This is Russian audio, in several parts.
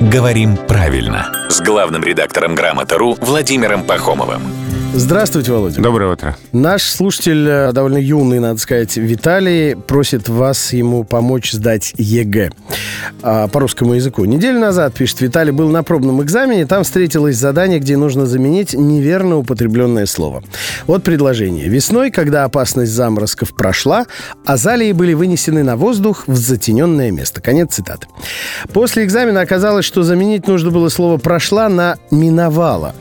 «Говорим правильно» с главным редактором «Грамоты.ру» Владимиром Пахомовым. Здравствуйте, Володя. Доброе утро. Наш слушатель, э, довольно юный, надо сказать, Виталий, просит вас ему помочь сдать ЕГЭ а, по русскому языку. Неделю назад, пишет Виталий, был на пробном экзамене, там встретилось задание, где нужно заменить неверно употребленное слово. Вот предложение. Весной, когда опасность заморозков прошла, азалии были вынесены на воздух в затененное место. Конец цитаты. После экзамена оказалось, что заменить нужно было слово «прошла» на «миновала».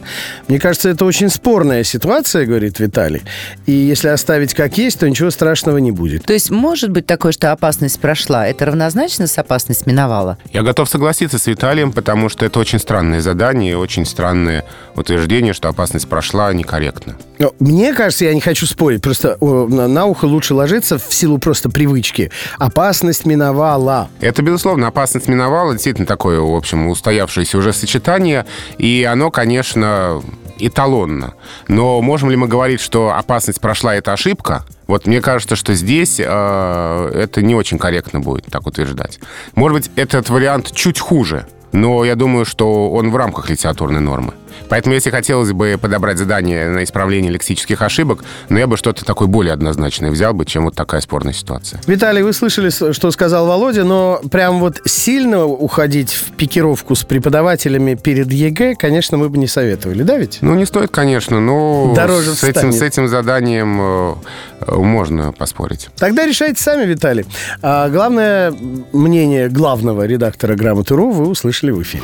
Мне кажется, это очень спорная ситуация, говорит Виталий. И если оставить как есть, то ничего страшного не будет. То есть может быть такое, что опасность прошла? Это равнозначно с опасность миновала? Я готов согласиться с Виталием, потому что это очень странное задание, очень странное утверждение, что опасность прошла некорректно. Но мне кажется, я не хочу спорить, просто на ухо лучше ложиться в силу просто привычки. Опасность миновала. Это, безусловно, опасность миновала. Действительно такое, в общем, устоявшееся уже сочетание. И оно, конечно, эталонно. Но можем ли мы говорить, что опасность прошла, это ошибка? Вот мне кажется, что здесь э, это не очень корректно будет так утверждать. Может быть, этот вариант чуть хуже, но я думаю, что он в рамках литературной нормы. Поэтому, если хотелось бы подобрать задание на исправление лексических ошибок, но ну, я бы что-то такое более однозначное взял бы, чем вот такая спорная ситуация. Виталий, вы слышали, что сказал Володя, но прям вот сильно уходить в пикировку с преподавателями перед ЕГЭ, конечно, мы бы не советовали, да ведь? Ну, не стоит, конечно, но Дороже с, этим, с этим заданием э, э, можно поспорить. Тогда решайте сами, Виталий. А главное мнение главного редактора «Грамоты.ру» вы услышали в эфире.